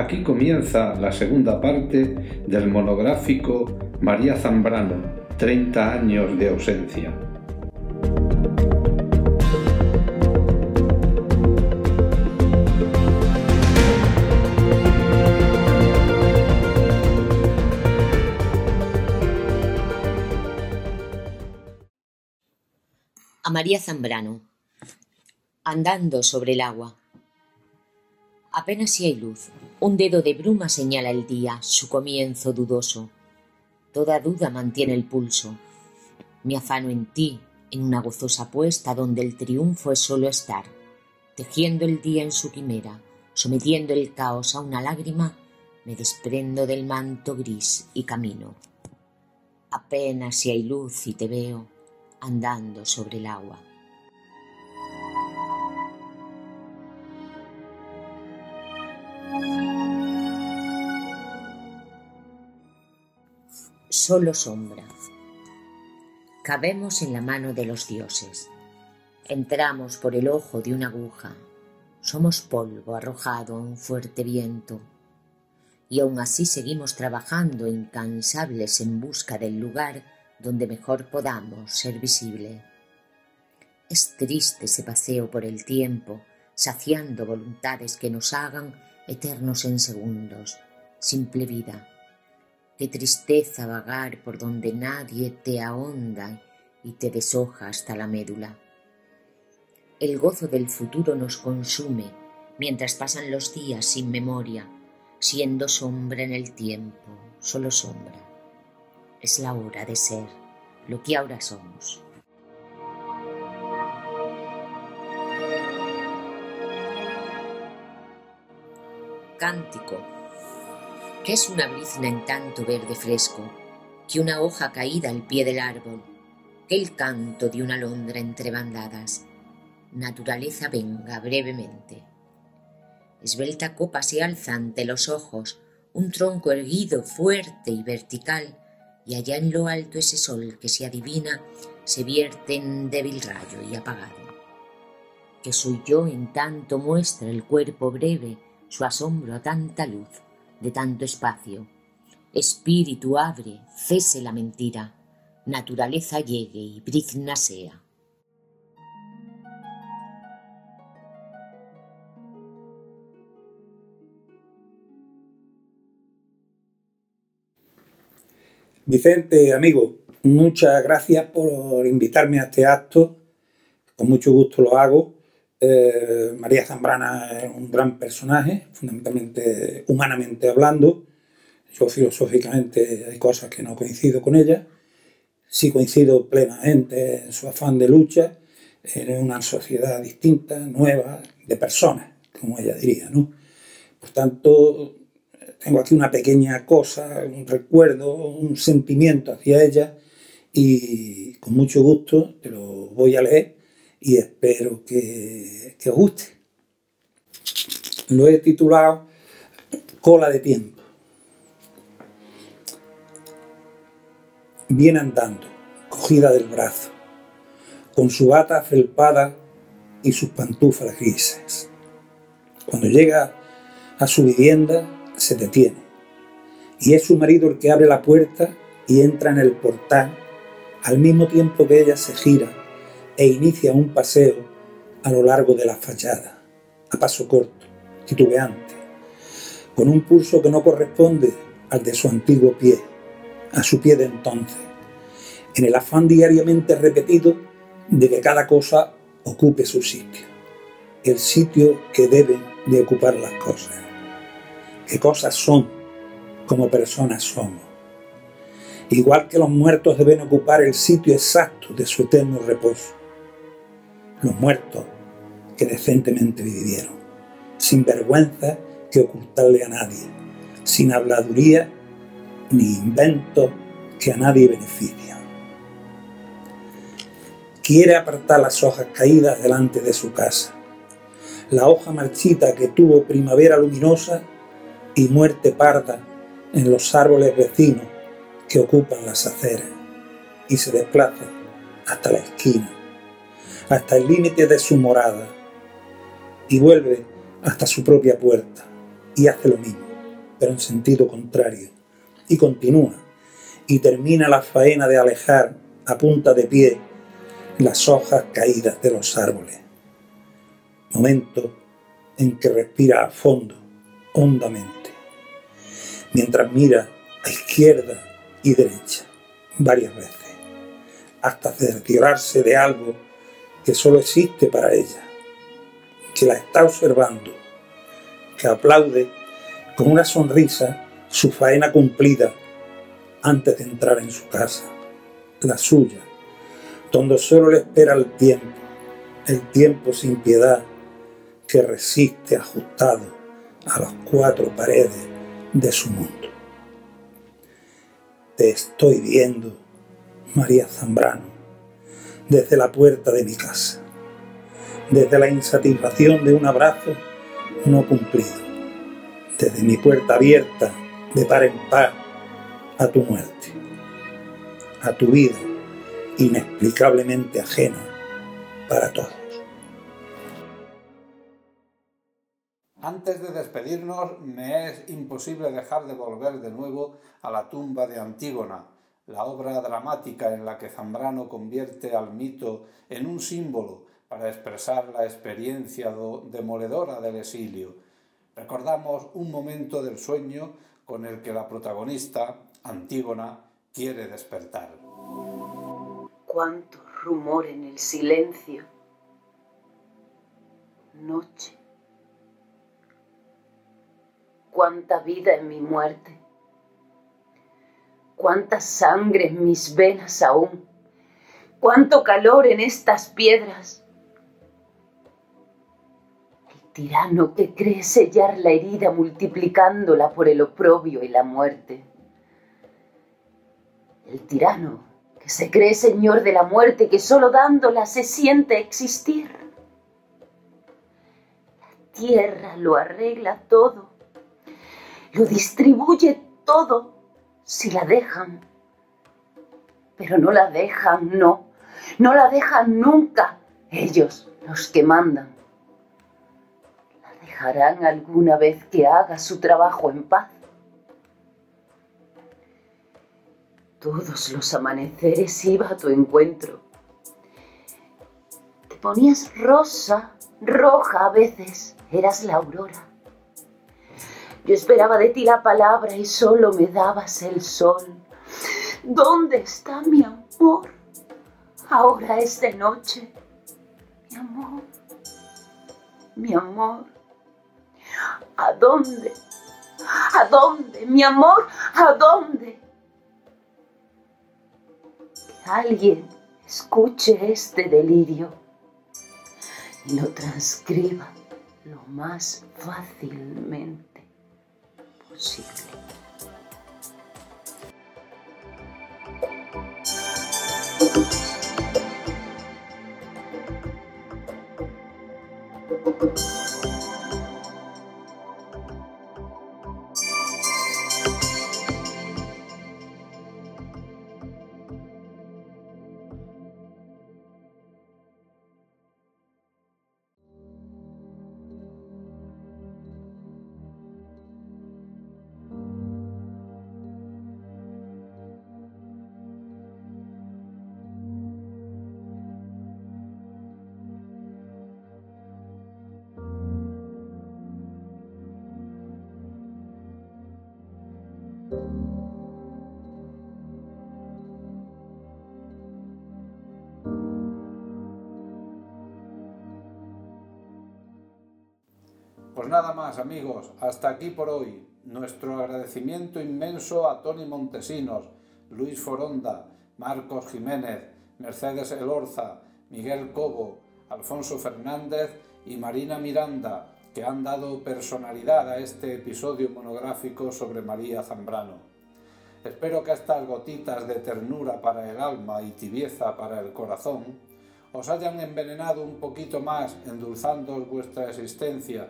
Aquí comienza la segunda parte del monográfico María Zambrano, 30 años de ausencia. A María Zambrano, andando sobre el agua. Apenas si hay luz. Un dedo de bruma señala el día, su comienzo dudoso. Toda duda mantiene el pulso. Me afano en ti, en una gozosa puesta donde el triunfo es solo estar, tejiendo el día en su quimera, sometiendo el caos a una lágrima, me desprendo del manto gris y camino. Apenas si hay luz y te veo andando sobre el agua. Solo sombra. Cabemos en la mano de los dioses. Entramos por el ojo de una aguja. Somos polvo arrojado a un fuerte viento. Y aún así seguimos trabajando incansables en busca del lugar donde mejor podamos ser visible. Es triste ese paseo por el tiempo, saciando voluntades que nos hagan eternos en segundos, simple vida Qué tristeza vagar por donde nadie te ahonda y te deshoja hasta la médula. El gozo del futuro nos consume mientras pasan los días sin memoria, siendo sombra en el tiempo, solo sombra. Es la hora de ser lo que ahora somos. Cántico ¿Qué es una brizna en tanto verde fresco? Que una hoja caída al pie del árbol, que el canto de una alondra entre bandadas. Naturaleza venga brevemente. Esbelta copa se alza ante los ojos, un tronco erguido, fuerte y vertical, y allá en lo alto ese sol que se adivina se vierte en débil rayo y apagado. Que soy yo en tanto muestra el cuerpo breve su asombro a tanta luz de tanto espacio. Espíritu abre, cese la mentira, naturaleza llegue y brizna sea. Vicente, amigo, muchas gracias por invitarme a este acto. Con mucho gusto lo hago eh, María Zambrana es un gran personaje, fundamentalmente humanamente hablando. Yo filosóficamente hay cosas que no coincido con ella. Sí coincido plenamente en su afán de lucha en una sociedad distinta, nueva, de personas, como ella diría. ¿no? Por tanto, tengo aquí una pequeña cosa, un recuerdo, un sentimiento hacia ella y con mucho gusto te lo voy a leer y espero que, os guste. Lo he titulado Cola de tiempo. Viene andando, cogida del brazo, con su bata felpada y sus pantuflas grises. Cuando llega a su vivienda, se detiene. Y es su marido el que abre la puerta y entra en el portal al mismo tiempo que ella se gira e inicia un paseo a lo largo de la fachada, a paso corto, titubeante, con un pulso que no corresponde al de su antiguo pie, a su pie de entonces, en el afán diariamente repetido de que cada cosa ocupe su sitio, el sitio que deben de ocupar las cosas. ¿Qué cosas son como personas somos? Igual que los muertos deben ocupar el sitio exacto de su eterno reposo los muertos que decentemente vivieron, sin vergüenza que ocultarle a nadie, sin habladuría ni invento que a nadie beneficia. Quiere apartar las hojas caídas delante de su casa, la hoja marchita que tuvo primavera luminosa y muerte parda en los árboles vecinos que ocupan las aceras y se desplaza hasta la esquina hasta el límite de su morada y vuelve hasta su propia puerta y hace lo mismo, pero en sentido contrario, y continúa, y termina la faena de alejar a punta de pie las hojas caídas de los árboles. Momento en que respira a fondo, hondamente, mientras mira a izquierda y derecha varias veces, hasta cerciorarse de algo que solo existe para ella, que la está observando, que aplaude con una sonrisa su faena cumplida antes de entrar en su casa, la suya, donde solo le espera el tiempo, el tiempo sin piedad que resiste ajustado a las cuatro paredes de su mundo. Te estoy viendo, María Zambrano, desde la puerta de mi casa, desde la insatisfacción de un abrazo no cumplido, desde mi puerta abierta de par en par a tu muerte, a tu vida inexplicablemente ajena para todos. Antes de despedirnos, me es imposible dejar de volver de nuevo a la tumba de Antígona, la obra dramática en la que Zambrano convierte al mito en un símbolo para expresar la experiencia demoledora del exilio. Recordamos un momento del sueño con el que la protagonista, Antígona, quiere despertar. Cuánto rumor en el silencio. Noche. Cuánta vida en mi muerte cuánta sangre en mis venas aún, cuánto calor en estas piedras. El tirano que cree sellar la herida multiplicándola por el oprobio y la muerte. El tirano que se cree señor de la muerte que solo dándola se siente existir. La tierra lo arregla todo, lo distribuye todo si la dejan. Pero no la dejan, no, no la dejan nunca ellos, los que mandan. La dejarán alguna vez que haga su trabajo en paz. Todos los amaneceres iba a tu encuentro. Te ponías rosa, roja a veces, eras la aurora. Yo esperaba de ti la palabra y solo me dabas el sol. ¿Dónde está mi amor? Ahora es de noche. Mi amor. Mi amor. ¿A dónde? ¿A dónde? Mi amor, ¿a dónde? Que alguien escuche este delirio y lo transcriba lo más fácilmente posible. Pues nada más amigos, hasta aquí por hoy. Nuestro agradecimiento inmenso a Tony Montesinos, Luis Foronda, Marcos Jiménez, Mercedes Elorza, Miguel Cobo, Alfonso Fernández y Marina Miranda, que han dado personalidad a este episodio monográfico sobre María Zambrano. Espero que estas gotitas de ternura para el alma y tibieza para el corazón os hayan envenenado un poquito más, endulzando vuestra existencia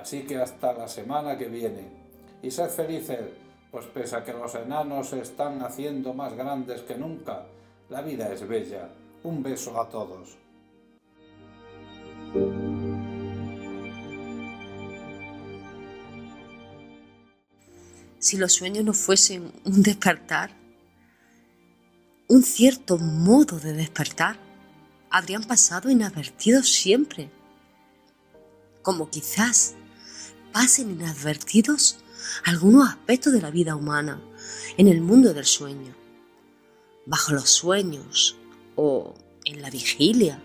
Así que hasta la semana que viene. Y sed felices, pues pese a que los enanos se están haciendo más grandes que nunca, la vida es bella. Un beso a todos. Si los sueños no fuesen un despertar, un cierto modo de despertar, habrían pasado inadvertidos siempre, como quizás pasen inadvertidos algunos aspectos de la vida humana en el mundo del sueño, bajo los sueños o en la vigilia,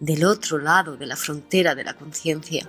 del otro lado de la frontera de la conciencia.